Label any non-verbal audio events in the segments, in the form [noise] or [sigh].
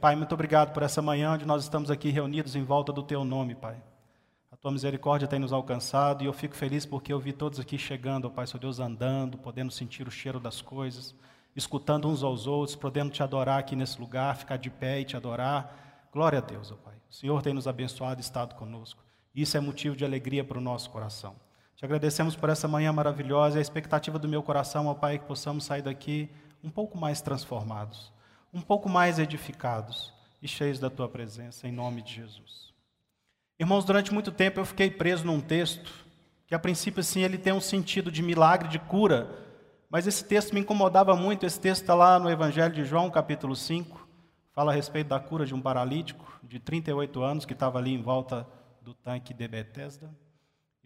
Pai, muito obrigado por essa manhã onde nós estamos aqui reunidos em volta do Teu nome, Pai. A Tua misericórdia tem nos alcançado e eu fico feliz porque eu vi todos aqui chegando, Pai, Senhor Deus, andando, podendo sentir o cheiro das coisas, escutando uns aos outros, podendo Te adorar aqui nesse lugar, ficar de pé e Te adorar. Glória a Deus, ó Pai. O Senhor tem nos abençoado e estado conosco. Isso é motivo de alegria para o nosso coração. Te agradecemos por essa manhã maravilhosa e a expectativa do meu coração, ó Pai, é que possamos sair daqui um pouco mais transformados, um pouco mais edificados e cheios da Tua presença, em nome de Jesus. Irmãos, durante muito tempo eu fiquei preso num texto que, a princípio, assim, ele tem um sentido de milagre, de cura, mas esse texto me incomodava muito. Esse texto está lá no Evangelho de João, capítulo 5, fala a respeito da cura de um paralítico de 38 anos que estava ali em volta do tanque de Betesda.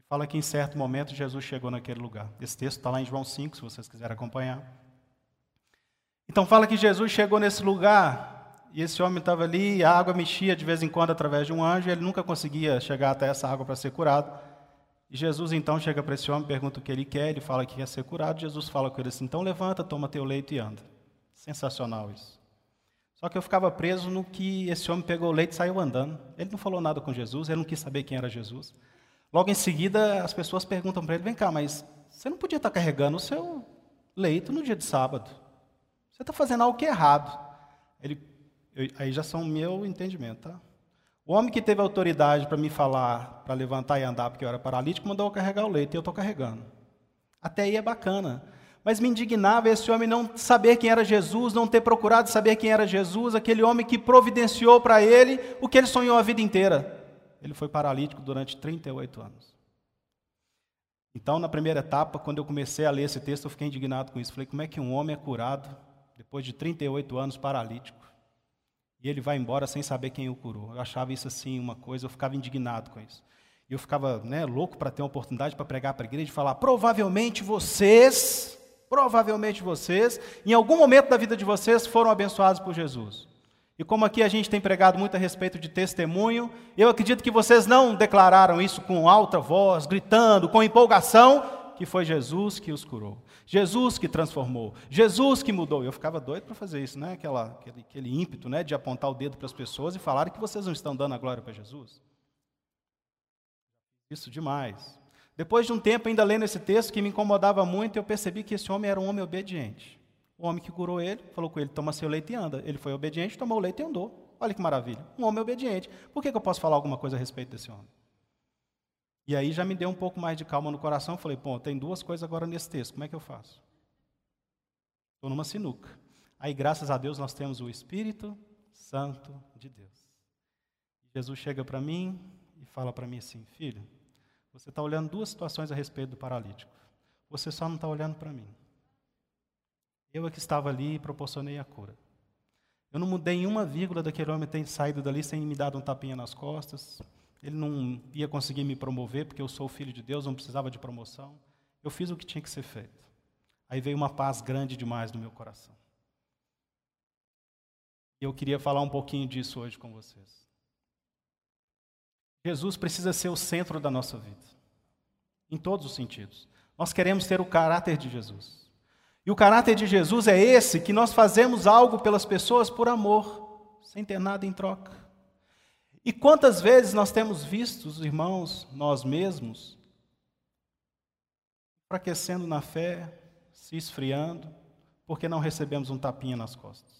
Fala que em certo momento Jesus chegou naquele lugar. Esse texto está lá em João 5, se vocês quiserem acompanhar. Então fala que Jesus chegou nesse lugar e esse homem estava ali, e a água mexia de vez em quando através de um anjo, ele nunca conseguia chegar até essa água para ser curado. E Jesus então chega para esse homem, pergunta o que ele quer, ele fala que quer ser curado. Jesus fala com ele assim: então levanta, toma teu leito e anda. Sensacional isso. Só que eu ficava preso no que esse homem pegou o leite e saiu andando. Ele não falou nada com Jesus, ele não quis saber quem era Jesus. Logo em seguida, as pessoas perguntam para ele: vem cá, mas você não podia estar carregando o seu leito no dia de sábado. Você está fazendo algo que é errado. Ele, eu, aí já são meu entendimento, tá? O homem que teve autoridade para me falar, para levantar e andar, porque eu era paralítico, mandou eu carregar o leito e eu estou carregando. Até aí é bacana. Mas me indignava esse homem não saber quem era Jesus, não ter procurado saber quem era Jesus, aquele homem que providenciou para ele o que ele sonhou a vida inteira. Ele foi paralítico durante 38 anos. Então, na primeira etapa, quando eu comecei a ler esse texto, eu fiquei indignado com isso. Falei, como é que um homem é curado depois de 38 anos paralítico e ele vai embora sem saber quem o curou? Eu achava isso assim uma coisa, eu ficava indignado com isso. E eu ficava né, louco para ter uma oportunidade para pregar para a igreja e falar: provavelmente vocês, provavelmente vocês, em algum momento da vida de vocês foram abençoados por Jesus. E como aqui a gente tem pregado muito a respeito de testemunho, eu acredito que vocês não declararam isso com alta voz, gritando, com empolgação, que foi Jesus que os curou, Jesus que transformou, Jesus que mudou. Eu ficava doido para fazer isso, né? Aquela, aquele, aquele ímpeto né? de apontar o dedo para as pessoas e falar que vocês não estão dando a glória para Jesus. Isso demais. Depois de um tempo, ainda lendo esse texto que me incomodava muito, eu percebi que esse homem era um homem obediente. O homem que curou ele falou com ele: toma seu leite e anda. Ele foi obediente, tomou o leite e andou. Olha que maravilha. Um homem obediente. Por que, que eu posso falar alguma coisa a respeito desse homem? E aí já me deu um pouco mais de calma no coração. Falei: pô, tem duas coisas agora nesse texto. Como é que eu faço? Estou numa sinuca. Aí, graças a Deus, nós temos o Espírito Santo de Deus. Jesus chega para mim e fala para mim assim: filho, você está olhando duas situações a respeito do paralítico. Você só não está olhando para mim. Eu é que estava ali e proporcionei a cura. Eu não mudei uma vírgula daquele homem ter saído dali sem me dar um tapinha nas costas. Ele não ia conseguir me promover, porque eu sou filho de Deus, não precisava de promoção. Eu fiz o que tinha que ser feito. Aí veio uma paz grande demais no meu coração. E eu queria falar um pouquinho disso hoje com vocês. Jesus precisa ser o centro da nossa vida, em todos os sentidos. Nós queremos ter o caráter de Jesus. E o caráter de Jesus é esse que nós fazemos algo pelas pessoas por amor, sem ter nada em troca. E quantas vezes nós temos visto os irmãos, nós mesmos, enfraquecendo na fé, se esfriando, porque não recebemos um tapinha nas costas.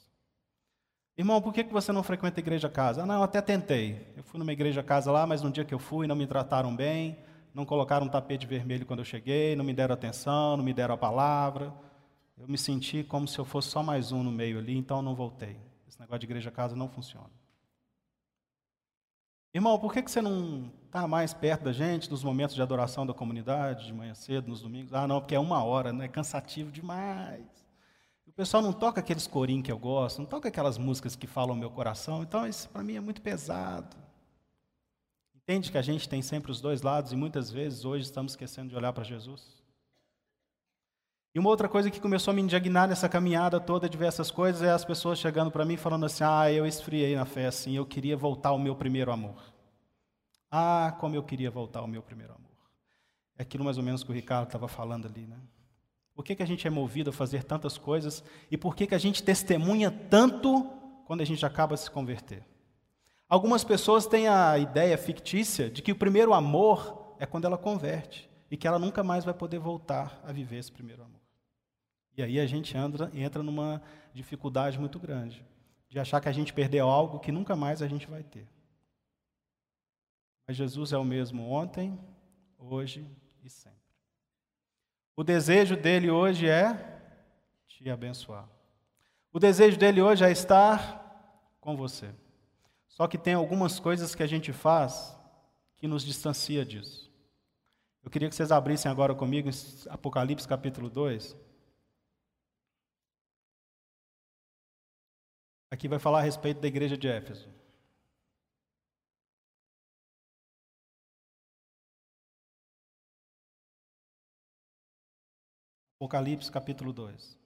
Irmão, por que você não frequenta a igreja casa? Ah, não, até tentei. Eu fui numa igreja casa lá, mas no dia que eu fui não me trataram bem, não colocaram um tapete vermelho quando eu cheguei, não me deram atenção, não me deram a palavra. Eu me senti como se eu fosse só mais um no meio ali, então eu não voltei. Esse negócio de igreja casa não funciona. Irmão, por que, você não está mais perto da gente nos momentos de adoração da comunidade, de manhã cedo, nos domingos? Ah, não, porque é uma hora, né? É cansativo demais. O pessoal não toca aqueles corinhos que eu gosto, não toca aquelas músicas que falam o meu coração, então isso para mim é muito pesado. Entende que a gente tem sempre os dois lados e muitas vezes hoje estamos esquecendo de olhar para Jesus? E uma outra coisa que começou a me indignar nessa caminhada toda, diversas coisas, é as pessoas chegando para mim falando assim: ah, eu esfriei na fé assim, eu queria voltar ao meu primeiro amor. Ah, como eu queria voltar ao meu primeiro amor. É aquilo mais ou menos que o Ricardo estava falando ali, né? Por que, que a gente é movido a fazer tantas coisas e por que, que a gente testemunha tanto quando a gente acaba de se converter. Algumas pessoas têm a ideia fictícia de que o primeiro amor é quando ela converte e que ela nunca mais vai poder voltar a viver esse primeiro amor. E aí a gente entra, entra numa dificuldade muito grande de achar que a gente perdeu algo que nunca mais a gente vai ter. Mas Jesus é o mesmo ontem, hoje e sempre. O desejo dele hoje é te abençoar. O desejo dele hoje é estar com você. Só que tem algumas coisas que a gente faz que nos distancia disso. Eu queria que vocês abrissem agora comigo Apocalipse capítulo 2. Aqui vai falar a respeito da igreja de Éfeso. Apocalipse capítulo 2.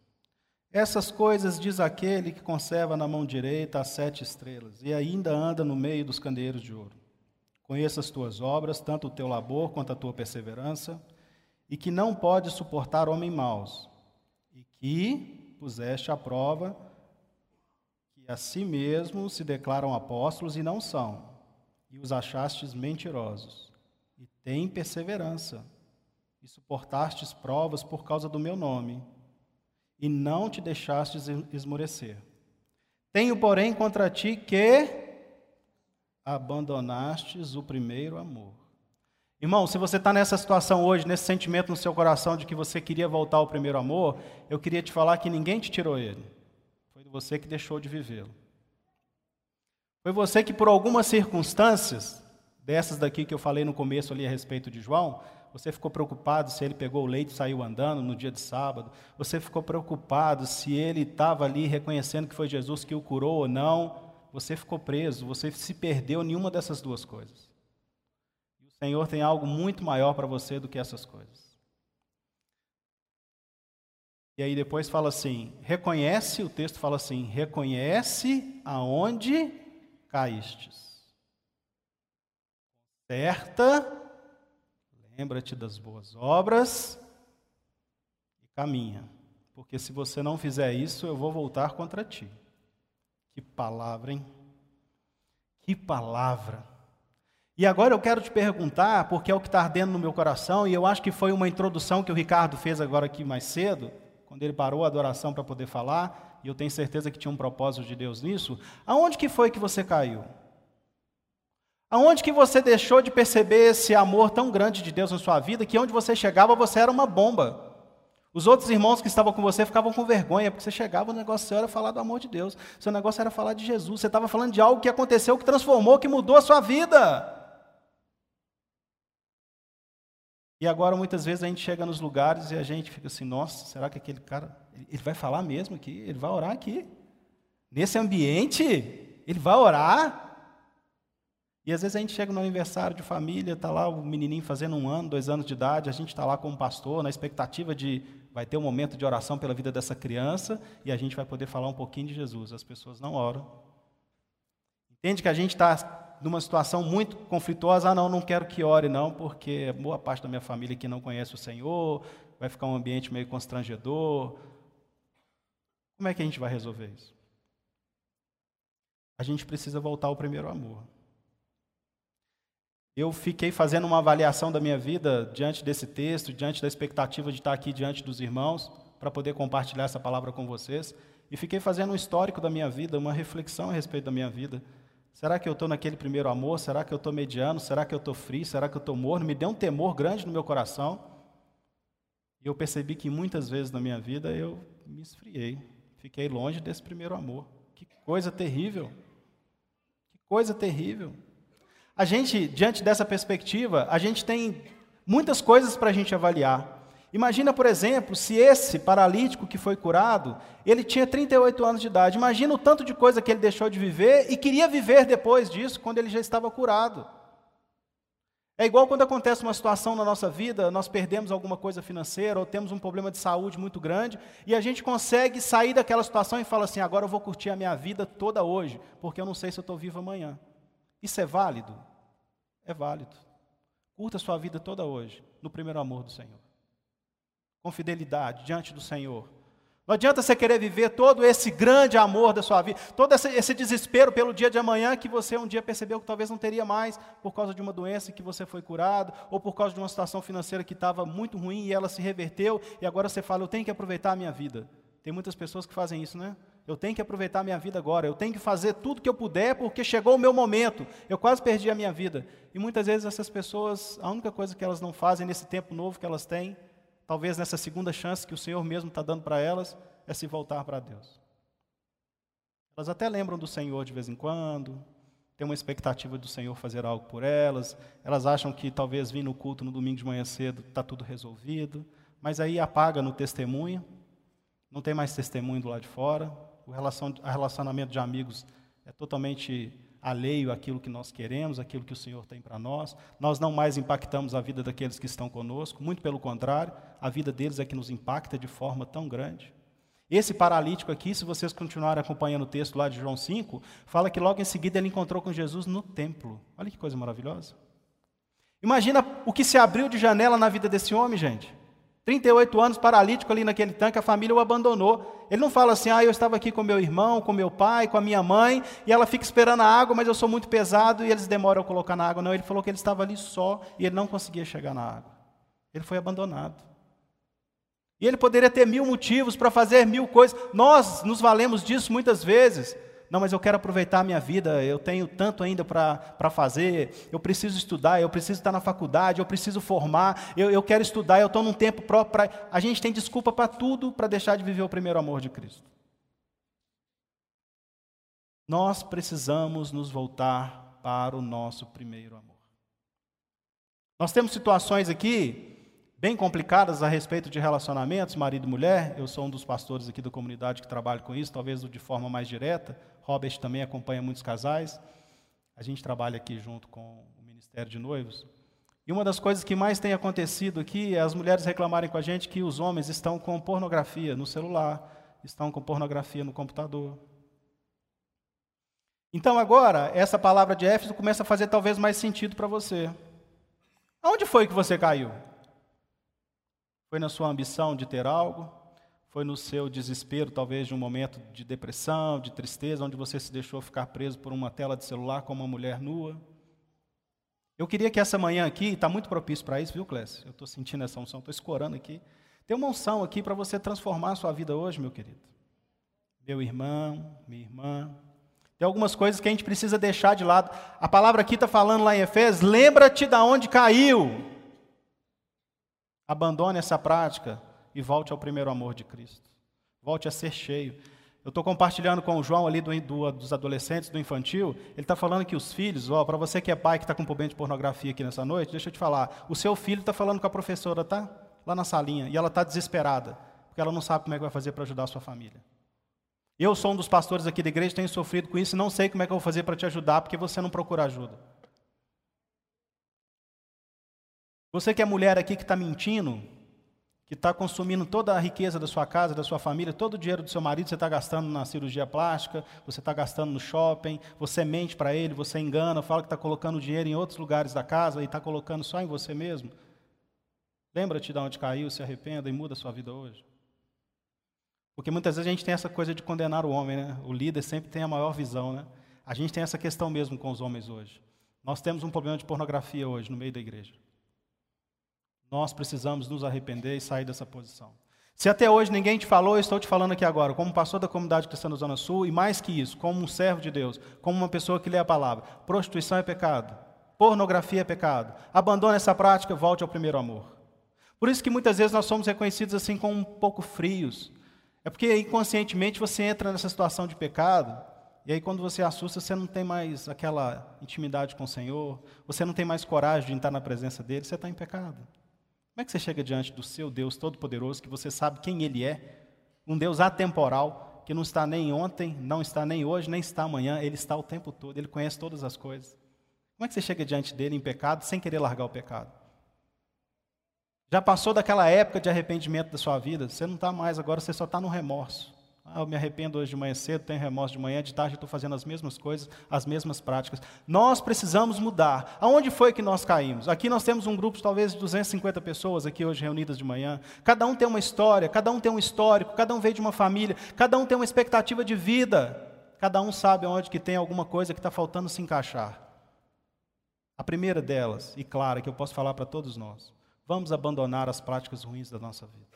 Essas coisas diz aquele que conserva na mão direita as sete estrelas e ainda anda no meio dos candeeiros de ouro. Conheça as tuas obras, tanto o teu labor quanto a tua perseverança, e que não pode suportar homem maus, e que puseste à prova que a si mesmos se declaram apóstolos e não são, e os achastes mentirosos, e tem perseverança, e suportastes provas por causa do meu nome e não te deixastes esmorecer. Tenho, porém, contra ti que abandonastes o primeiro amor. Irmão, se você está nessa situação hoje, nesse sentimento no seu coração de que você queria voltar ao primeiro amor, eu queria te falar que ninguém te tirou ele. Você que deixou de vivê-lo. Foi você que, por algumas circunstâncias, dessas daqui que eu falei no começo ali a respeito de João, você ficou preocupado se ele pegou o leite e saiu andando no dia de sábado? Você ficou preocupado se ele estava ali reconhecendo que foi Jesus que o curou ou não? Você ficou preso, você se perdeu nenhuma dessas duas coisas. E o Senhor tem algo muito maior para você do que essas coisas. E aí depois fala assim: reconhece, o texto fala assim: reconhece aonde caístes. Certa Lembra-te das boas obras e caminha, porque se você não fizer isso, eu vou voltar contra ti. Que palavra, hein? Que palavra. E agora eu quero te perguntar, porque é o que está ardendo no meu coração, e eu acho que foi uma introdução que o Ricardo fez agora aqui mais cedo, quando ele parou a adoração para poder falar, e eu tenho certeza que tinha um propósito de Deus nisso. Aonde que foi que você caiu? Aonde que você deixou de perceber esse amor tão grande de Deus na sua vida, que onde você chegava você era uma bomba. Os outros irmãos que estavam com você ficavam com vergonha, porque você chegava, o negócio seu era falar do amor de Deus, seu negócio era falar de Jesus, você estava falando de algo que aconteceu, que transformou, que mudou a sua vida. E agora muitas vezes a gente chega nos lugares e a gente fica assim, nossa, será que aquele cara, ele vai falar mesmo aqui? Ele vai orar aqui? Nesse ambiente? Ele vai orar? E às vezes a gente chega no aniversário de família, está lá o menininho fazendo um ano, dois anos de idade, a gente está lá como pastor, na expectativa de vai ter um momento de oração pela vida dessa criança e a gente vai poder falar um pouquinho de Jesus. As pessoas não oram. Entende que a gente está numa situação muito conflituosa. Ah, não, não quero que ore, não, porque boa parte da minha família que não conhece o Senhor, vai ficar um ambiente meio constrangedor. Como é que a gente vai resolver isso? A gente precisa voltar ao primeiro amor. Eu fiquei fazendo uma avaliação da minha vida diante desse texto, diante da expectativa de estar aqui diante dos irmãos, para poder compartilhar essa palavra com vocês. E fiquei fazendo um histórico da minha vida, uma reflexão a respeito da minha vida. Será que eu estou naquele primeiro amor? Será que eu estou mediano? Será que eu estou frio? Será que eu estou morno? Me deu um temor grande no meu coração. E eu percebi que muitas vezes na minha vida eu me esfriei. Fiquei longe desse primeiro amor. Que coisa terrível. Que coisa terrível. A gente, diante dessa perspectiva, a gente tem muitas coisas para a gente avaliar. Imagina, por exemplo, se esse paralítico que foi curado, ele tinha 38 anos de idade. Imagina o tanto de coisa que ele deixou de viver e queria viver depois disso, quando ele já estava curado. É igual quando acontece uma situação na nossa vida, nós perdemos alguma coisa financeira ou temos um problema de saúde muito grande e a gente consegue sair daquela situação e fala assim: agora eu vou curtir a minha vida toda hoje, porque eu não sei se eu estou vivo amanhã. Isso é válido? É válido. Curta a sua vida toda hoje, no primeiro amor do Senhor. Com fidelidade diante do Senhor. Não adianta você querer viver todo esse grande amor da sua vida, todo esse, desespero pelo dia de amanhã que você um dia percebeu que talvez não teria mais por causa de uma doença que você foi curado, ou por causa de uma situação financeira que estava muito ruim e ela se reverteu, e agora você fala, eu tenho que aproveitar a minha vida. Tem muitas pessoas que fazem isso, né? Eu tenho que aproveitar a minha vida agora, eu tenho que fazer tudo que eu puder porque chegou o meu momento. Eu quase perdi a minha vida. E muitas vezes essas pessoas, a única coisa que elas não fazem nesse tempo novo que elas têm, talvez nessa segunda chance que o Senhor mesmo está dando para elas, é se voltar para Deus. Elas até lembram do Senhor de vez em quando, têm uma expectativa do Senhor fazer algo por elas, elas acham que talvez vir no culto no domingo de manhã cedo está tudo resolvido, mas aí apaga no testemunho, não tem mais testemunho do lado de fora, o relacionamento de amigos é totalmente alheio àquilo que nós queremos, àquilo que o Senhor tem para nós. Nós não mais impactamos a vida daqueles que estão conosco, muito pelo contrário, a vida deles é que nos impacta de forma tão grande. Esse paralítico aqui, se vocês continuarem acompanhando o texto lá de João 5, fala que logo em seguida ele encontrou com Jesus no templo. Olha que coisa maravilhosa. Imagina o que se abriu de janela na vida desse homem, gente. 38 anos paralítico ali naquele tanque, a família o abandonou. Ele não fala assim, ah, eu estava aqui com meu irmão, com meu pai, com a minha mãe, e ela fica esperando a água, mas eu sou muito pesado e eles demoram a colocar na água. Não, ele falou que ele estava ali só e ele não conseguia chegar na água. Ele foi abandonado. E ele poderia ter mil motivos para fazer mil coisas. Nós nos valemos disso muitas vezes. Não, mas eu quero aproveitar a minha vida, eu tenho tanto ainda para fazer, eu preciso estudar, eu preciso estar na faculdade, eu preciso formar, eu, eu quero estudar, eu estou num tempo próprio. Pra... A gente tem desculpa para tudo para deixar de viver o primeiro amor de Cristo. Nós precisamos nos voltar para o nosso primeiro amor. Nós temos situações aqui bem complicadas a respeito de relacionamentos, marido e mulher. Eu sou um dos pastores aqui da comunidade que trabalha com isso, talvez de forma mais direta. Robert também acompanha muitos casais. A gente trabalha aqui junto com o Ministério de Noivos. E uma das coisas que mais tem acontecido aqui é as mulheres reclamarem com a gente que os homens estão com pornografia no celular, estão com pornografia no computador. Então agora, essa palavra de Éfeso começa a fazer talvez mais sentido para você. Aonde foi que você caiu? Foi na sua ambição de ter algo? Foi no seu desespero, talvez de um momento de depressão, de tristeza, onde você se deixou ficar preso por uma tela de celular como uma mulher nua? Eu queria que essa manhã aqui, está muito propício para isso, viu, Clécio? Eu estou sentindo essa unção, estou escorando aqui. Tem uma unção aqui para você transformar a sua vida hoje, meu querido. Meu irmão, minha irmã. Tem algumas coisas que a gente precisa deixar de lado. A palavra aqui está falando lá em Efésios: lembra-te de onde caiu. Abandone essa prática e volte ao primeiro amor de Cristo. Volte a ser cheio. Eu estou compartilhando com o João ali do, do, dos adolescentes, do infantil. Ele está falando que os filhos, ó, para você que é pai que está com problema de pornografia aqui nessa noite, deixa eu te falar. O seu filho está falando com a professora, tá? Lá na salinha. E ela está desesperada, porque ela não sabe como é que vai fazer para ajudar a sua família. Eu sou um dos pastores aqui da igreja, tenho sofrido com isso e não sei como é que eu vou fazer para te ajudar, porque você não procura ajuda. Você que é mulher aqui que está mentindo, que está consumindo toda a riqueza da sua casa, da sua família, todo o dinheiro do seu marido, você está gastando na cirurgia plástica, você está gastando no shopping, você mente para ele, você engana, fala que está colocando dinheiro em outros lugares da casa e está colocando só em você mesmo. Lembra-te de onde caiu, se arrependa e muda a sua vida hoje. Porque muitas vezes a gente tem essa coisa de condenar o homem, né? O líder sempre tem a maior visão, né? A gente tem essa questão mesmo com os homens hoje. Nós temos um problema de pornografia hoje no meio da igreja. Nós precisamos nos arrepender e sair dessa posição. Se até hoje ninguém te falou, eu estou te falando aqui agora, como pastor da comunidade cristã da Zona Sul, e mais que isso, como um servo de Deus, como uma pessoa que lê a palavra. Prostituição é pecado, pornografia é pecado. Abandone essa prática, volte ao primeiro amor. Por isso que muitas vezes nós somos reconhecidos assim como um pouco frios. É porque inconscientemente você entra nessa situação de pecado, e aí quando você assusta, você não tem mais aquela intimidade com o Senhor, você não tem mais coragem de entrar na presença dele, você está em pecado. Como é que você chega diante do seu Deus Todo-Poderoso, que você sabe quem Ele é? Um Deus atemporal, que não está nem ontem, não está nem hoje, nem está amanhã, Ele está o tempo todo, Ele conhece todas as coisas. Como é que você chega diante dele em pecado sem querer largar o pecado? Já passou daquela época de arrependimento da sua vida, você não está mais, agora você só está no remorso. Ah, eu me arrependo hoje de manhã cedo, tenho remorso de manhã, de tarde estou fazendo as mesmas coisas, as mesmas práticas. Nós precisamos mudar. Aonde foi que nós caímos? Aqui nós temos um grupo de talvez 250 pessoas aqui hoje reunidas de manhã. Cada um tem uma história, cada um tem um histórico, cada um veio de uma família, cada um tem uma expectativa de vida. Cada um sabe onde que tem alguma coisa que está faltando se encaixar. A primeira delas, e clara, que eu posso falar para todos nós, vamos abandonar as práticas ruins da nossa vida.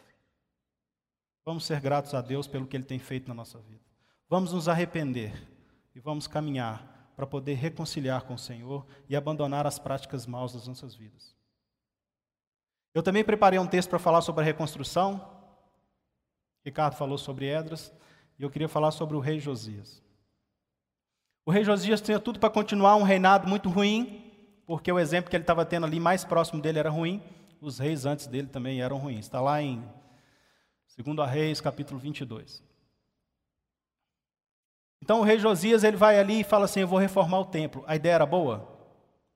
Vamos ser gratos a Deus pelo que Ele tem feito na nossa vida. Vamos nos arrepender e vamos caminhar para poder reconciliar com o Senhor e abandonar as práticas maus das nossas vidas. Eu também preparei um texto para falar sobre a reconstrução. Ricardo falou sobre Edras e eu queria falar sobre o rei Josias. O rei Josias tinha tudo para continuar um reinado muito ruim, porque o exemplo que ele estava tendo ali mais próximo dele era ruim, os reis antes dele também eram ruins. Está lá em 2 a Reis, capítulo 22. Então o rei Josias ele vai ali e fala assim: Eu vou reformar o templo. A ideia era boa?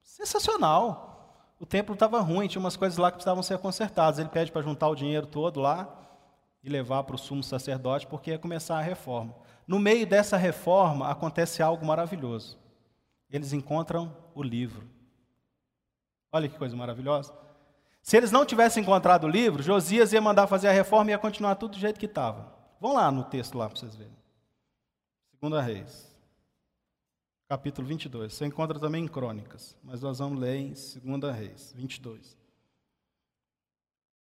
Sensacional. O templo estava ruim, tinha umas coisas lá que precisavam ser consertadas. Ele pede para juntar o dinheiro todo lá e levar para o sumo sacerdote, porque ia começar a reforma. No meio dessa reforma acontece algo maravilhoso. Eles encontram o livro. Olha que coisa maravilhosa. Se eles não tivessem encontrado o livro, Josias ia mandar fazer a reforma e ia continuar tudo do jeito que estava. Vão lá no texto lá para vocês verem. Segunda Reis, capítulo 22. Você encontra também em Crônicas, mas nós vamos ler em Segunda Reis, 22.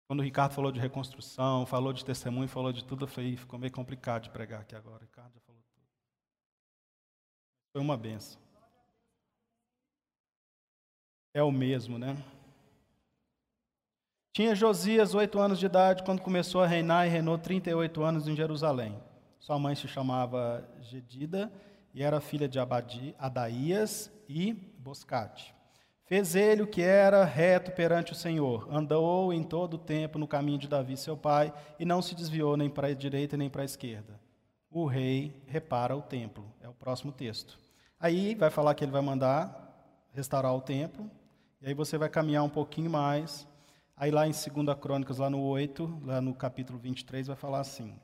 Quando o Ricardo falou de reconstrução, falou de testemunho, falou de tudo, falei, ficou meio complicado de pregar aqui agora. O Ricardo já falou tudo. Foi uma benção. É o mesmo, né? Tinha Josias oito anos de idade quando começou a reinar e reinou 38 anos em Jerusalém. Sua mãe se chamava Gedida e era filha de Abadi, Adaías e Boscate. Fez ele o que era reto perante o Senhor, andou em todo o tempo no caminho de Davi, seu pai, e não se desviou nem para a direita nem para a esquerda. O rei repara o templo, é o próximo texto. Aí vai falar que ele vai mandar restaurar o templo, e aí você vai caminhar um pouquinho mais. Aí lá em 2 Crônicas, lá no 8, lá no capítulo 23, vai falar assim: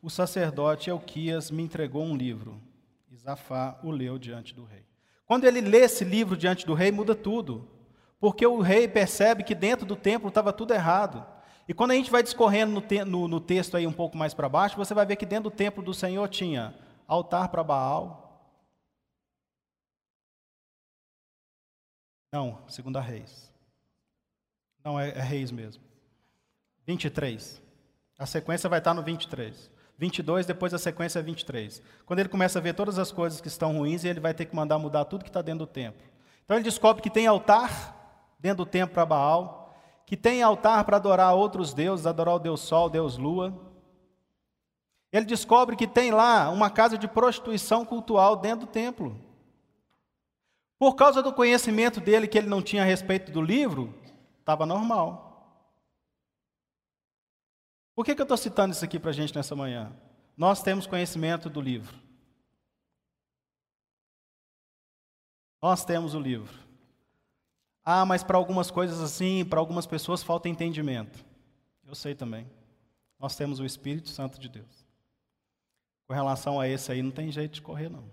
O sacerdote Elquias me entregou um livro, e Zafá o leu diante do rei. Quando ele lê esse livro diante do rei, muda tudo. Porque o rei percebe que dentro do templo estava tudo errado. E quando a gente vai discorrendo no, te no, no texto aí um pouco mais para baixo, você vai ver que dentro do templo do Senhor tinha altar para Baal. Não, segunda reis. Não, é, é reis mesmo. 23. A sequência vai estar no 23. 22, depois a sequência é 23. Quando ele começa a ver todas as coisas que estão ruins, ele vai ter que mandar mudar tudo que está dentro do templo. Então ele descobre que tem altar dentro do templo para Baal, que tem altar para adorar outros deuses, adorar o Deus Sol, Deus Lua. Ele descobre que tem lá uma casa de prostituição cultural dentro do templo. Por causa do conhecimento dele que ele não tinha a respeito do livro, estava normal. Por que, que eu estou citando isso aqui para a gente nessa manhã? Nós temos conhecimento do livro. Nós temos o livro. Ah, mas para algumas coisas assim, para algumas pessoas falta entendimento. Eu sei também. Nós temos o Espírito Santo de Deus. Com relação a esse aí, não tem jeito de correr, não.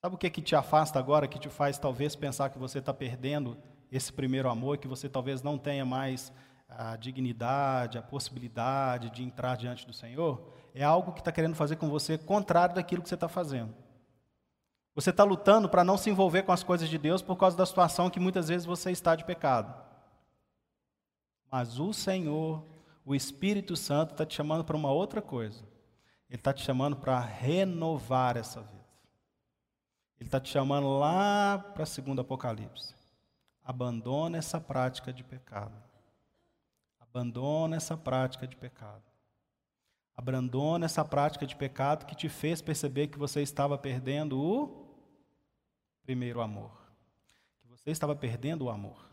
Sabe o que, que te afasta agora, que te faz talvez pensar que você está perdendo esse primeiro amor, que você talvez não tenha mais a dignidade, a possibilidade de entrar diante do Senhor, é algo que está querendo fazer com você contrário daquilo que você está fazendo. Você está lutando para não se envolver com as coisas de Deus por causa da situação que muitas vezes você está de pecado. Mas o Senhor, o Espírito Santo, está te chamando para uma outra coisa. Ele está te chamando para renovar essa vida. Ele está te chamando lá para segundo Apocalipse. Abandona essa prática de pecado. Abandona essa prática de pecado. Abandona essa prática de pecado que te fez perceber que você estava perdendo o primeiro amor. Que você estava perdendo o amor.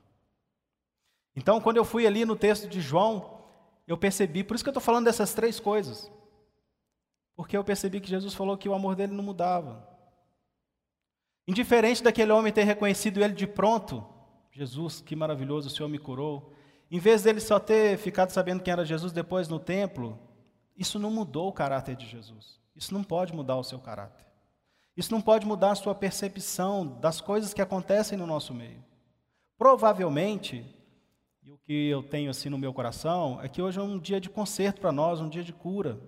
Então, quando eu fui ali no texto de João, eu percebi, por isso que eu estou falando dessas três coisas. Porque eu percebi que Jesus falou que o amor dele não mudava. Indiferente daquele homem ter reconhecido ele de pronto, Jesus, que maravilhoso, o Senhor me curou. Em vez dele só ter ficado sabendo quem era Jesus depois no templo, Isso não mudou o caráter de Jesus. Isso não pode mudar o seu caráter. Isso não pode mudar a sua percepção das coisas que acontecem no nosso meio. Provavelmente, e o que eu tenho assim no meu coração, é que hoje é um dia de conserto para nós, um dia de cura.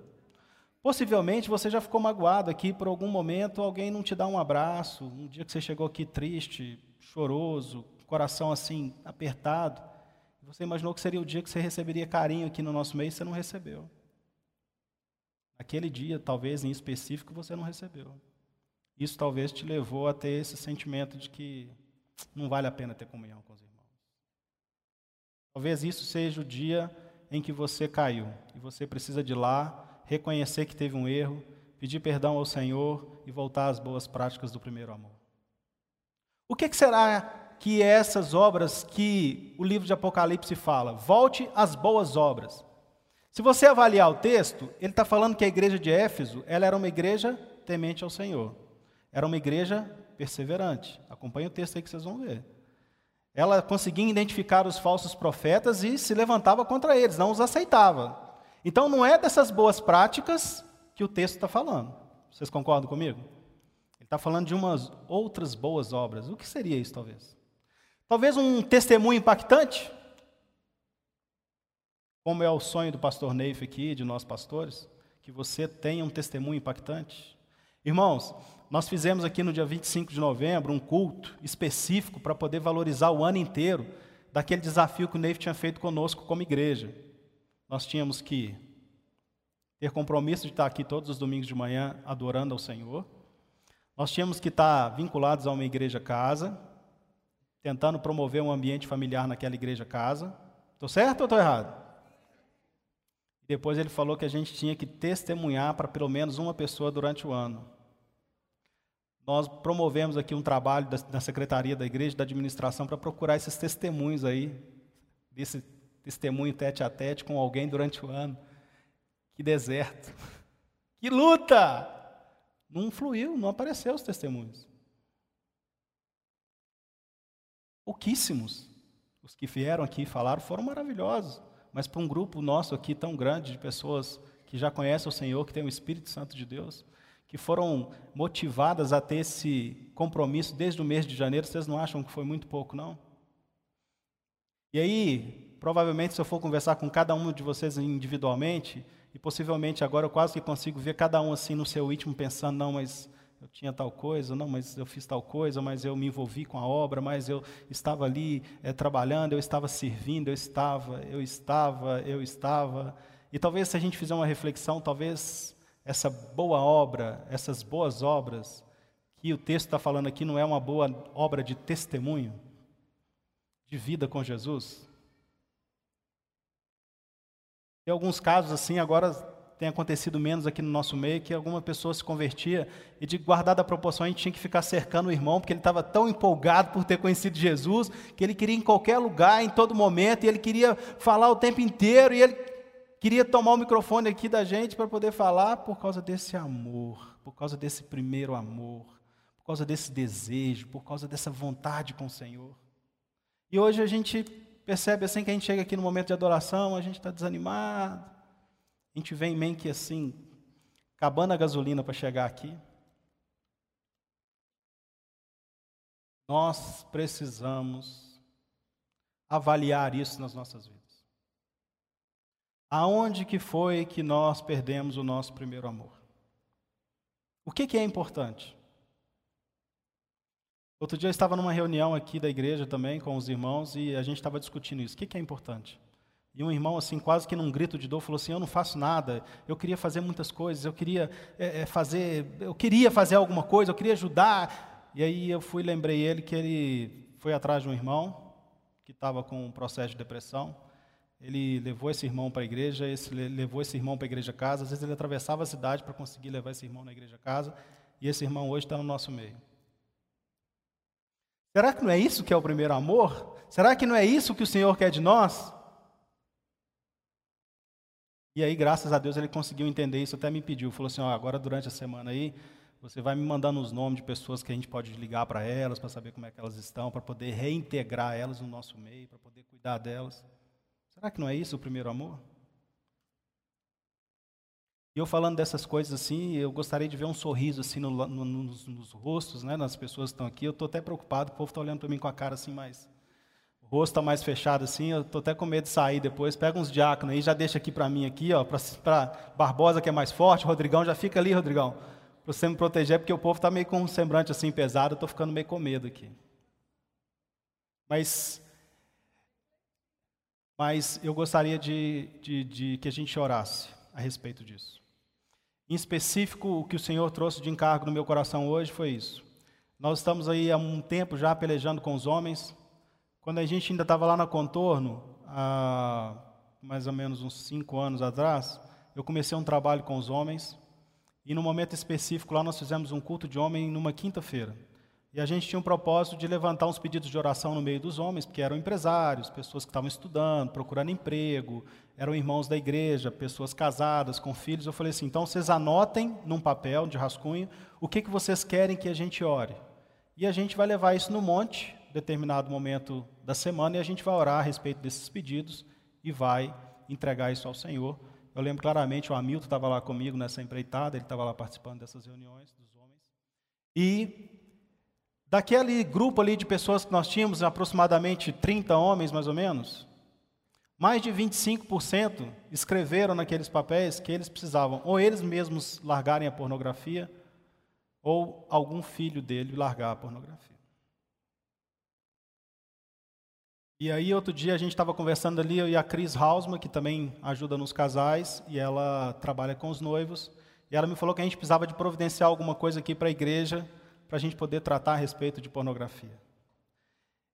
Possivelmente você já ficou magoado aqui por algum momento, alguém não te dá um abraço, um dia que você chegou aqui triste, choroso, coração assim apertado. Você imaginou que seria o dia que você receberia carinho aqui no nosso meio e você não recebeu. Aquele dia, talvez em específico, você não recebeu. Isso talvez te levou a ter esse sentimento de que não vale a pena ter comunhão com os irmãos. Talvez isso seja o dia em que você caiu e você precisa de lá, reconhecer que teve um erro, pedir perdão ao Senhor e voltar às boas práticas do primeiro amor. O que, que será que essas obras que o livro de Apocalipse fala? Volte às boas obras. Se você avaliar o texto, ele está falando que a igreja de Éfeso ela era uma igreja temente ao Senhor. Era uma igreja perseverante. Acompanhe o texto aí que vocês vão ver. Ela conseguia identificar os falsos profetas e se levantava contra eles, não os aceitava. Então não é dessas boas práticas que o texto está falando. Vocês concordam comigo? Ele está falando de umas outras boas obras. O que seria isso, talvez? Talvez um testemunho impactante, como é o sonho do pastor Neif aqui, de nós pastores, que você tenha um testemunho impactante. Irmãos, nós fizemos aqui no dia 25 de novembro um culto específico para poder valorizar o ano inteiro daquele desafio que o Neif tinha feito conosco como igreja. Nós tínhamos que ter compromisso de estar aqui todos os domingos de manhã adorando ao Senhor. Nós tínhamos que estar vinculados a uma igreja casa, tentando promover um ambiente familiar naquela igreja casa. Estou certo ou estou errado? Depois ele falou que a gente tinha que testemunhar para pelo menos uma pessoa durante o ano. Nós promovemos aqui um trabalho da, da secretaria da igreja, da administração, para procurar esses testemunhos aí, desse testemunho tete a tete com alguém durante o ano. Que deserto. [laughs] Que luta! Não fluiu, não apareceu os testemunhos. Pouquíssimos. Os que vieram aqui e falaram foram maravilhosos, mas para um grupo nosso aqui tão grande de pessoas que já conhecem o Senhor, que tem o Espírito Santo de Deus, que foram motivadas a ter esse compromisso desde o mês de janeiro, vocês não acham que foi muito pouco, não? E aí, provavelmente, se eu for conversar com cada um de vocês individualmente, e possivelmente agora eu quase que consigo ver cada um assim no seu íntimo pensando, não, mas eu tinha tal coisa, não, mas eu fiz tal coisa, mas eu me envolvi com a obra, mas eu estava ali é, trabalhando, eu estava servindo, eu estava, eu estava, eu estava. E talvez se a gente fizer uma reflexão, talvez essa boa obra, essas boas obras, que o texto está falando aqui não é uma boa obra de testemunho, de vida com Jesus? Tem alguns casos assim, agora tem acontecido menos aqui no nosso meio, que alguma pessoa se convertia e, de guardada a proporção, a gente tinha que ficar cercando o irmão, porque ele estava tão empolgado por ter conhecido Jesus, que ele queria ir em qualquer lugar, em todo momento, e ele queria falar o tempo inteiro, e ele queria tomar o microfone aqui da gente para poder falar por causa desse amor, por causa desse primeiro amor, por causa desse desejo, por causa dessa vontade com o Senhor. E hoje a gente percebe assim que a gente chega aqui no momento de adoração, a gente está desanimado, a gente vem meio que assim, acabando a gasolina para chegar aqui. Nós precisamos avaliar isso nas nossas vidas. Aonde que foi que nós perdemos o nosso primeiro amor? O que, que é importante? Outro dia eu estava numa reunião aqui da igreja também com os irmãos e a gente estava discutindo isso. O que, que é importante? E um irmão, assim, quase que num grito de dor, falou assim: Eu não faço nada, eu queria fazer muitas coisas, eu queria é, fazer, eu queria fazer alguma coisa, eu queria ajudar. E aí eu fui lembrei ele que ele foi atrás de um irmão que estava com um processo de depressão ele levou esse irmão para a igreja, esse, levou esse irmão para a igreja casa, às vezes ele atravessava a cidade para conseguir levar esse irmão na igreja casa, e esse irmão hoje está no nosso meio. Será que não é isso que é o primeiro amor? Será que não é isso que o Senhor quer de nós? E aí, graças a Deus, ele conseguiu entender isso, até me pediu, falou assim, ó, agora durante a semana aí, você vai me mandando os nomes de pessoas que a gente pode ligar para elas, para saber como é que elas estão, para poder reintegrar elas no nosso meio, para poder cuidar delas. Será que não é isso o primeiro amor? E eu falando dessas coisas assim, eu gostaria de ver um sorriso assim no, no, nos, nos, rostos, né, nas pessoas que estão aqui. Eu estou até preocupado, o povo está olhando para mim com a cara assim, mas o rosto está mais fechado assim. Eu estou até com medo de sair depois. Pega uns diáconos aí, já deixa aqui para mim aqui, ó, para Barbosa que é mais forte, Rodrigão já fica ali, Rodrigão, para você me proteger, porque o povo está meio com um semblante assim pesado. Eu estou ficando meio com medo aqui. Mas mas eu gostaria de, de, de que a gente orasse a respeito disso. Em específico, o que o Senhor trouxe de encargo no meu coração hoje foi isso. Nós estamos aí há um tempo já pelejando com os homens. Quando a gente ainda estava lá na Contorno, há mais ou menos uns cinco anos atrás, eu comecei um trabalho com os homens. E no momento específico lá nós fizemos um culto de homem numa quinta-feira. E a gente tinha um propósito de levantar uns pedidos de oração no meio dos homens, porque eram empresários, pessoas que estavam estudando, procurando emprego, eram irmãos da igreja, pessoas casadas, com filhos. Eu falei assim: então vocês anotem num papel de rascunho o que, que vocês querem que a gente ore. E a gente vai levar isso no monte, determinado momento da semana, e a gente vai orar a respeito desses pedidos e vai entregar isso ao Senhor. Eu lembro claramente, o Hamilton estava lá comigo nessa empreitada, ele estava lá participando dessas reuniões dos homens. E Daquele grupo ali de pessoas que nós tínhamos, aproximadamente 30 homens mais ou menos, mais de 25% escreveram naqueles papéis que eles precisavam ou eles mesmos largarem a pornografia ou algum filho dele largar a pornografia. E aí, outro dia, a gente estava conversando ali, eu e a Cris Hausmann, que também ajuda nos casais, e ela trabalha com os noivos, e ela me falou que a gente precisava de providenciar alguma coisa aqui para a igreja, para a gente poder tratar a respeito de pornografia.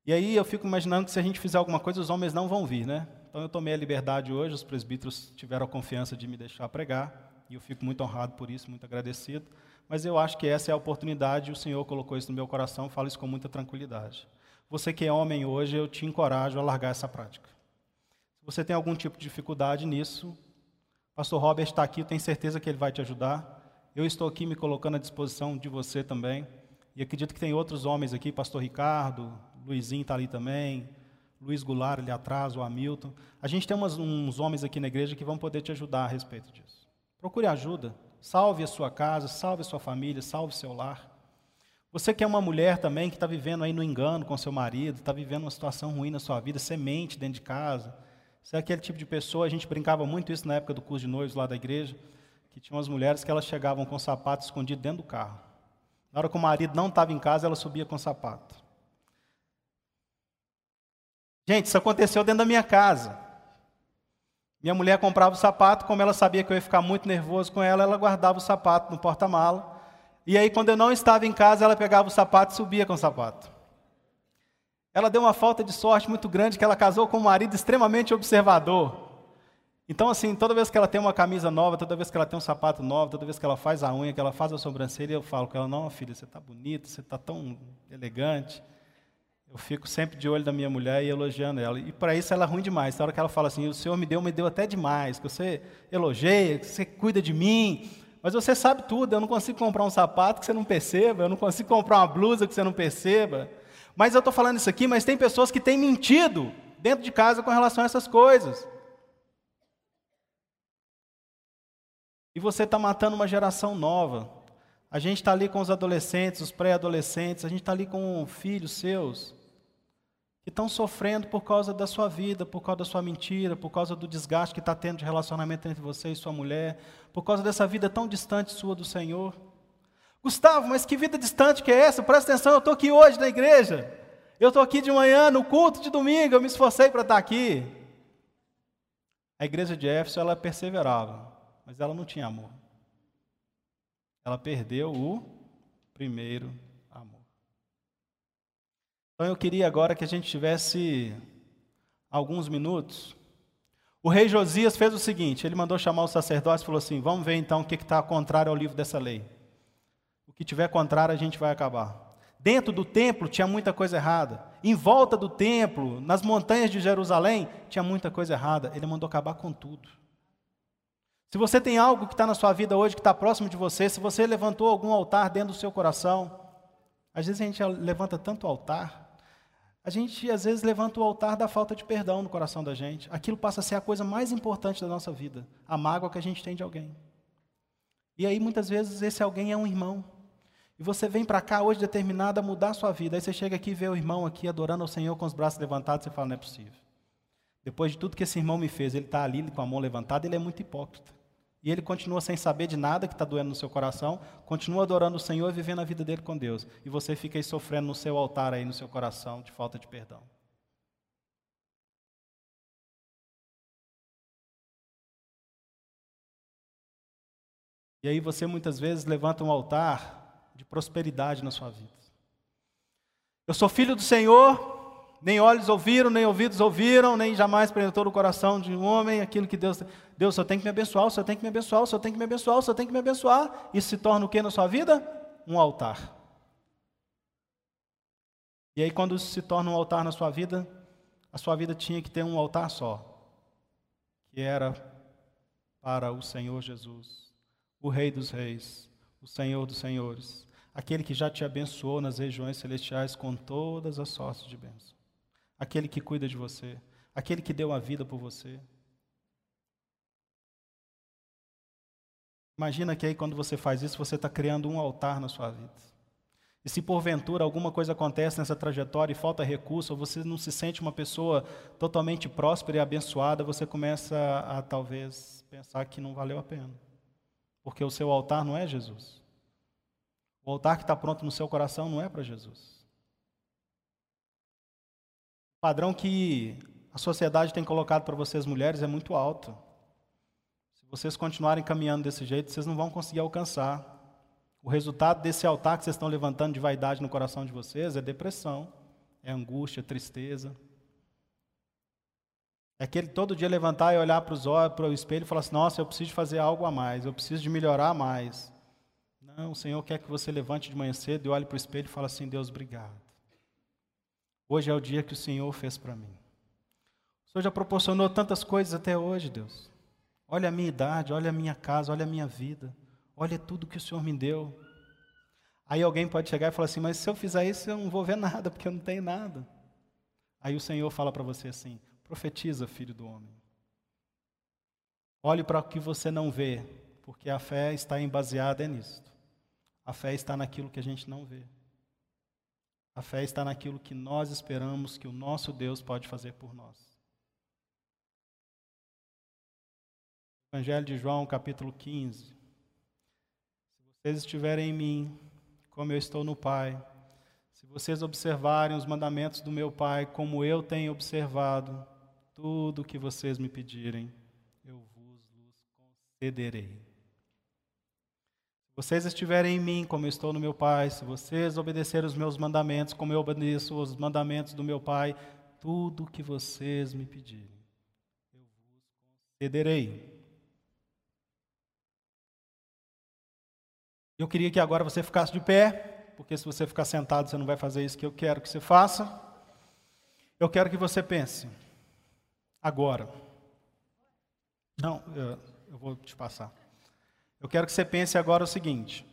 E aí eu fico imaginando que se a gente fizer alguma coisa, os homens não vão vir, né? Então eu tomei a liberdade hoje, os presbíteros tiveram a confiança de me deixar pregar, e eu fico muito honrado por isso, muito agradecido. Mas eu acho que essa é a oportunidade, o Senhor colocou isso no meu coração, falo isso com muita tranquilidade. Você que é homem hoje, eu te encorajo a largar essa prática. Se você tem algum tipo de dificuldade nisso, pastor Robert está aqui, eu tenho certeza que ele vai te ajudar. Eu estou aqui me colocando à disposição de você também. E acredito que tem outros homens aqui, pastor Ricardo, Luizinho está ali também, Luiz Goulart ali atrás, o Hamilton. A gente tem umas, uns homens aqui na igreja que vão poder te ajudar a respeito disso. Procure ajuda, salve a sua casa, salve a sua família, salve seu lar. Você que é uma mulher também que está vivendo aí no engano com seu marido, está vivendo uma situação ruim na sua vida, semente dentro de casa. Você é aquele tipo de pessoa, a gente brincava muito isso na época do curso de noivos lá da igreja, que tinha umas mulheres que elas chegavam com sapato escondido dentro do carro. Na hora que o marido não estava em casa, ela subia com o sapato. Gente, isso aconteceu dentro da minha casa. Minha mulher comprava o sapato, como ela sabia que eu ia ficar muito nervoso com ela, ela guardava o sapato no porta-mala. E aí, quando eu não estava em casa, ela pegava o sapato e subia com o sapato. Ela deu uma falta de sorte muito grande que ela casou com um marido extremamente observador. Então, assim, toda vez que ela tem uma camisa nova, toda vez que ela tem um sapato novo, toda vez que ela faz a unha, que ela faz a sobrancelha, eu falo com ela: Não, filha, você está bonita, você está tão elegante. Eu fico sempre de olho da minha mulher e elogiando ela. E para isso ela é ruim demais. Na hora que ela fala assim: O Senhor me deu, me deu até demais, que você elogia, que você cuida de mim. Mas você sabe tudo, eu não consigo comprar um sapato que você não perceba, eu não consigo comprar uma blusa que você não perceba. Mas eu estou falando isso aqui, mas tem pessoas que têm mentido dentro de casa com relação a essas coisas. E você está matando uma geração nova. A gente está ali com os adolescentes, os pré-adolescentes, a gente está ali com filhos seus que estão sofrendo por causa da sua vida, por causa da sua mentira, por causa do desgaste que está tendo de relacionamento entre você e sua mulher, por causa dessa vida tão distante sua do Senhor. Gustavo, mas que vida distante que é essa? Presta atenção, eu estou aqui hoje na igreja. Eu estou aqui de manhã, no culto de domingo, eu me esforcei para estar aqui. A igreja de Éfeso, ela perseverava mas ela não tinha amor. Ela perdeu o primeiro. Então eu queria agora que a gente tivesse alguns minutos. O rei Josias fez o seguinte: ele mandou chamar os sacerdotes e falou assim: Vamos ver então o que está contrário ao livro dessa lei. O que tiver contrário, a gente vai acabar. Dentro do templo tinha muita coisa errada. Em volta do templo, nas montanhas de Jerusalém, tinha muita coisa errada. Ele mandou acabar com tudo. Se você tem algo que está na sua vida hoje, que está próximo de você, se você levantou algum altar dentro do seu coração, às vezes a gente levanta tanto altar, a gente às vezes levanta o altar da falta de perdão no coração da gente. Aquilo passa a ser a coisa mais importante da nossa vida, a mágoa que a gente tem de alguém. E aí muitas vezes esse alguém é um irmão. E você vem para cá hoje determinado a mudar a sua vida. Aí você chega aqui e vê o irmão aqui adorando ao Senhor com os braços levantados, você fala, não é possível. Depois de tudo que esse irmão me fez, ele está ali com a mão levantada, ele é muito hipócrita. E ele continua sem saber de nada que está doendo no seu coração, continua adorando o Senhor e vivendo a vida dele com Deus. E você fica aí sofrendo no seu altar aí, no seu coração, de falta de perdão. E aí você muitas vezes levanta um altar de prosperidade na sua vida. Eu sou filho do Senhor, nem olhos ouviram, nem ouvidos ouviram, nem jamais penetrou no coração de um homem aquilo que Deus. Deus, só tem que me abençoar, o Senhor tem que me abençoar, o Senhor tem que me abençoar, o Senhor tem que me abençoar. Isso se torna o que na sua vida? Um altar. E aí, quando se torna um altar na sua vida, a sua vida tinha que ter um altar só, que era para o Senhor Jesus, o Rei dos Reis, o Senhor dos Senhores, aquele que já te abençoou nas regiões celestiais com todas as sortes de bênção aquele que cuida de você, aquele que deu a vida por você. Imagina que aí quando você faz isso, você está criando um altar na sua vida. E se porventura alguma coisa acontece nessa trajetória e falta recurso, ou você não se sente uma pessoa totalmente próspera e abençoada, você começa a, talvez pensar que não valeu a pena. Porque o seu altar não é Jesus. O altar que está pronto no seu coração não é para Jesus padrão que a sociedade tem colocado para vocês mulheres é muito alto. Se vocês continuarem caminhando desse jeito, vocês não vão conseguir alcançar. O resultado desse altar que vocês estão levantando de vaidade no coração de vocês é depressão, é angústia, tristeza. É aquele todo dia levantar e olhar para, os olhos, para o espelho e falar assim: Nossa, eu preciso fazer algo a mais, eu preciso de melhorar mais. Não, o Senhor quer que você levante de manhã cedo e olhe para o espelho e fale assim: Deus, obrigado. Hoje é o dia que o Senhor fez para mim. O Senhor já proporcionou tantas coisas até hoje, Deus. Olha a minha idade, olha a minha casa, olha a minha vida. Olha tudo que o Senhor me deu. Aí alguém pode chegar e falar assim: Mas se eu fizer isso, eu não vou ver nada, porque eu não tenho nada. Aí o Senhor fala para você assim: Profetiza, filho do homem. Olhe para o que você não vê, porque a fé está baseada nisso. A fé está naquilo que a gente não vê. A fé está naquilo que nós esperamos que o nosso Deus pode fazer por nós. Evangelho de João, capítulo 15. Se vocês estiverem em mim, como eu estou no Pai, se vocês observarem os mandamentos do meu Pai, como eu tenho observado, tudo o que vocês me pedirem, eu vos concederei vocês estiverem em mim, como eu estou no meu Pai, se vocês obedecerem os meus mandamentos, como eu obedeço os mandamentos do meu Pai, tudo o que vocês me pedirem, eu vos concederei. Eu queria que agora você ficasse de pé, porque se você ficar sentado, você não vai fazer isso que eu quero que você faça. Eu quero que você pense, agora. Não, eu, eu vou te passar. Eu quero que você pense agora o seguinte.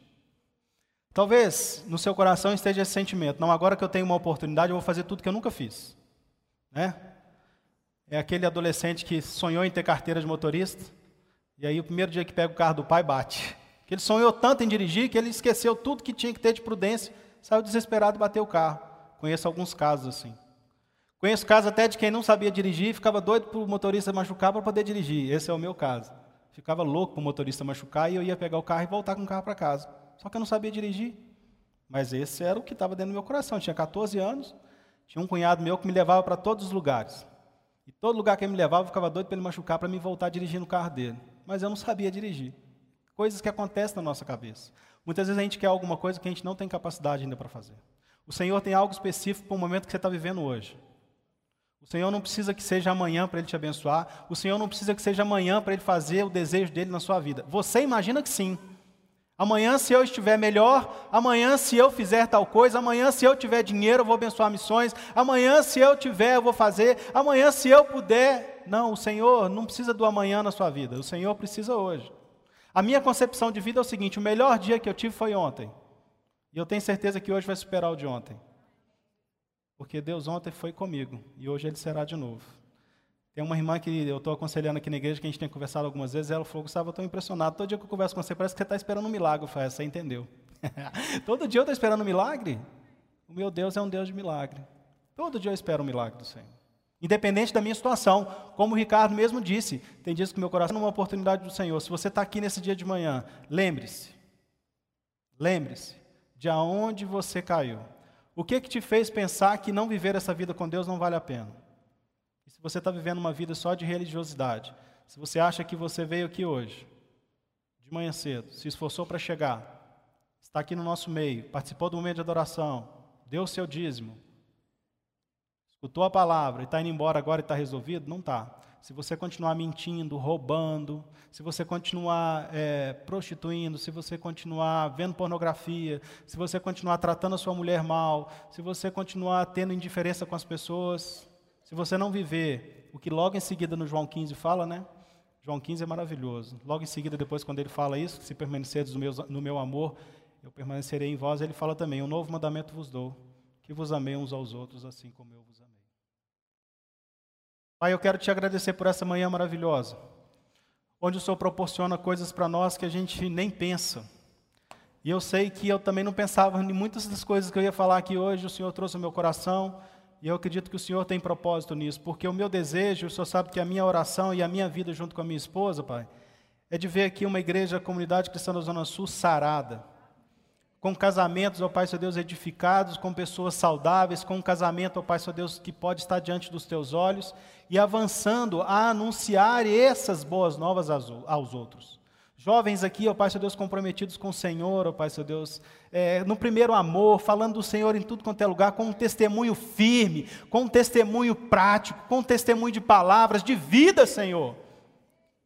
Talvez no seu coração esteja esse sentimento. Não, agora que eu tenho uma oportunidade, eu vou fazer tudo que eu nunca fiz. Né? É aquele adolescente que sonhou em ter carteira de motorista, e aí o primeiro dia que pega o carro do pai bate. Que ele sonhou tanto em dirigir que ele esqueceu tudo que tinha que ter de prudência, saiu desesperado e bateu o carro. Conheço alguns casos assim. Conheço casos até de quem não sabia dirigir, ficava doido para o motorista machucar para poder dirigir. Esse é o meu caso. Ficava louco para o motorista machucar e eu ia pegar o carro e voltar com o carro para casa. Só que eu não sabia dirigir. Mas esse era o que estava dentro do meu coração. Eu tinha 14 anos, tinha um cunhado meu que me levava para todos os lugares. E todo lugar que ele me levava, eu ficava doido para ele machucar, para me voltar dirigindo o carro dele. Mas eu não sabia dirigir. Coisas que acontecem na nossa cabeça. Muitas vezes a gente quer alguma coisa que a gente não tem capacidade ainda para fazer. O Senhor tem algo específico para o momento que você está vivendo hoje. O Senhor não precisa que seja amanhã para Ele te abençoar. O Senhor não precisa que seja amanhã para Ele fazer o desejo dele na sua vida. Você imagina que sim. Amanhã, se eu estiver melhor, amanhã, se eu fizer tal coisa, amanhã, se eu tiver dinheiro, eu vou abençoar missões, amanhã, se eu tiver, eu vou fazer, amanhã, se eu puder. Não, o Senhor não precisa do amanhã na sua vida, o Senhor precisa hoje. A minha concepção de vida é o seguinte: o melhor dia que eu tive foi ontem, e eu tenho certeza que hoje vai superar o de ontem. Porque Deus ontem foi comigo e hoje Ele será de novo. Tem uma irmã que eu estou aconselhando aqui na igreja, que a gente tem conversado algumas vezes, ela falou, Gustavo, eu estou impressionado. Todo dia que eu converso com você, parece que você está esperando um milagre. Eu falei, é, você entendeu. [laughs] Todo dia eu estou esperando um milagre? O meu Deus é um Deus de milagre. Todo dia eu espero um milagre do Senhor. Independente da minha situação, como o Ricardo mesmo disse, tem dias que meu coração é uma oportunidade do Senhor. Se você está aqui nesse dia de manhã, lembre-se, lembre-se de aonde você caiu. O que que te fez pensar que não viver essa vida com Deus não vale a pena? E se você está vivendo uma vida só de religiosidade, se você acha que você veio aqui hoje, de manhã cedo, se esforçou para chegar, está aqui no nosso meio, participou do momento de adoração, deu o seu dízimo, escutou a palavra e está indo embora agora e está resolvido, não está. Se você continuar mentindo, roubando, se você continuar é, prostituindo, se você continuar vendo pornografia, se você continuar tratando a sua mulher mal, se você continuar tendo indiferença com as pessoas, se você não viver o que logo em seguida no João 15 fala, né? João 15 é maravilhoso. Logo em seguida, depois, quando ele fala isso, se permanecerdes no meu, no meu amor, eu permanecerei em vós, ele fala também: Um novo mandamento vos dou, que vos amei uns aos outros, assim como eu vos amei. Pai, eu quero te agradecer por essa manhã maravilhosa, onde o Senhor proporciona coisas para nós que a gente nem pensa. E eu sei que eu também não pensava em muitas das coisas que eu ia falar aqui hoje, o Senhor trouxe ao meu coração. E eu acredito que o Senhor tem propósito nisso, porque o meu desejo, o Senhor sabe que a minha oração e a minha vida junto com a minha esposa, Pai, é de ver aqui uma igreja, a comunidade cristã da Zona Sul sarada, com casamentos, ó Pai, seu Deus, edificados, com pessoas saudáveis, com um casamento, ó Pai, seu Deus, que pode estar diante dos teus olhos e avançando a anunciar essas boas novas aos outros. Jovens aqui, ó Pai, seu Deus, comprometidos com o Senhor, ó Pai, seu Deus, é, no primeiro amor, falando do Senhor em tudo quanto é lugar, com um testemunho firme, com um testemunho prático, com um testemunho de palavras, de vida, Senhor.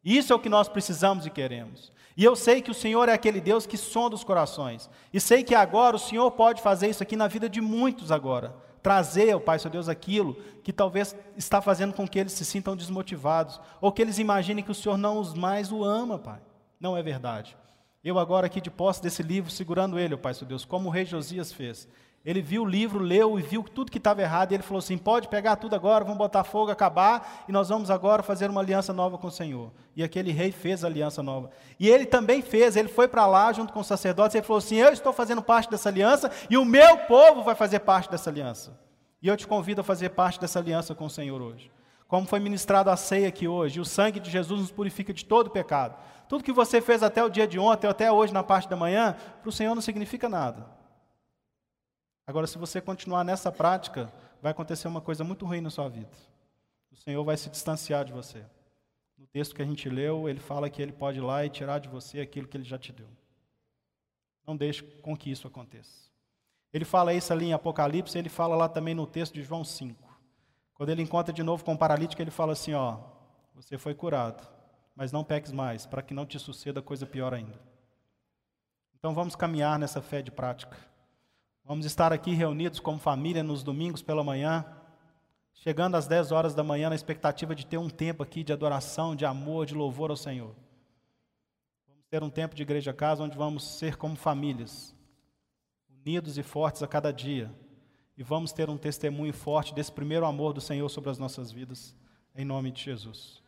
Isso é o que nós precisamos e queremos. E eu sei que o Senhor é aquele Deus que sonda os corações. E sei que agora o Senhor pode fazer isso aqui na vida de muitos agora. Trazer, ó Pai, seu Deus, aquilo que talvez está fazendo com que eles se sintam desmotivados, ou que eles imaginem que o Senhor não os mais o ama, Pai não é verdade. Eu agora aqui de posse desse livro, segurando ele, ó Pai seu Deus, como o rei Josias fez. Ele viu o livro, leu e viu tudo que estava errado, e ele falou assim: pode pegar tudo agora, vamos botar fogo, acabar, e nós vamos agora fazer uma aliança nova com o Senhor. E aquele rei fez a aliança nova. E ele também fez, ele foi para lá junto com os sacerdotes, e ele falou assim: eu estou fazendo parte dessa aliança, e o meu povo vai fazer parte dessa aliança. E eu te convido a fazer parte dessa aliança com o Senhor hoje. Como foi ministrado a ceia aqui hoje, o sangue de Jesus nos purifica de todo pecado. Tudo que você fez até o dia de ontem, ou até hoje na parte da manhã, para o Senhor não significa nada. Agora, se você continuar nessa prática, vai acontecer uma coisa muito ruim na sua vida. O Senhor vai se distanciar de você. No texto que a gente leu, ele fala que ele pode ir lá e tirar de você aquilo que ele já te deu. Não deixe com que isso aconteça. Ele fala isso ali em Apocalipse, ele fala lá também no texto de João 5. Quando ele encontra de novo com o paralítico, ele fala assim: Ó, você foi curado mas não peques mais, para que não te suceda coisa pior ainda. Então vamos caminhar nessa fé de prática. Vamos estar aqui reunidos como família nos domingos pela manhã, chegando às 10 horas da manhã na expectativa de ter um tempo aqui de adoração, de amor, de louvor ao Senhor. Vamos ter um tempo de igreja casa onde vamos ser como famílias, unidos e fortes a cada dia. E vamos ter um testemunho forte desse primeiro amor do Senhor sobre as nossas vidas, em nome de Jesus.